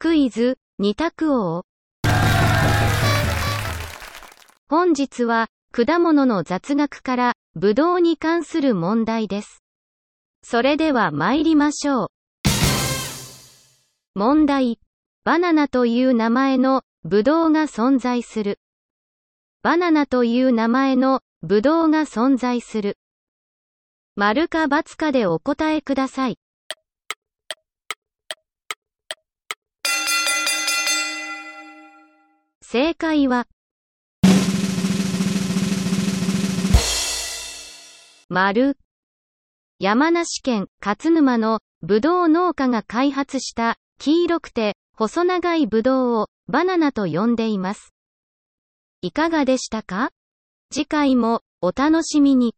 クイズ、二択王。本日は、果物の雑学から、ぶどうに関する問題です。それでは参りましょう。問題。バナナという名前の、ぶどうが存在する。バナナという名前の、ぶどうが存在する。丸か×かでお答えください。正解は、丸。山梨県勝沼のぶどう農家が開発した黄色くて細長いぶどうをバナナと呼んでいます。いかがでしたか？次回もお楽しみに。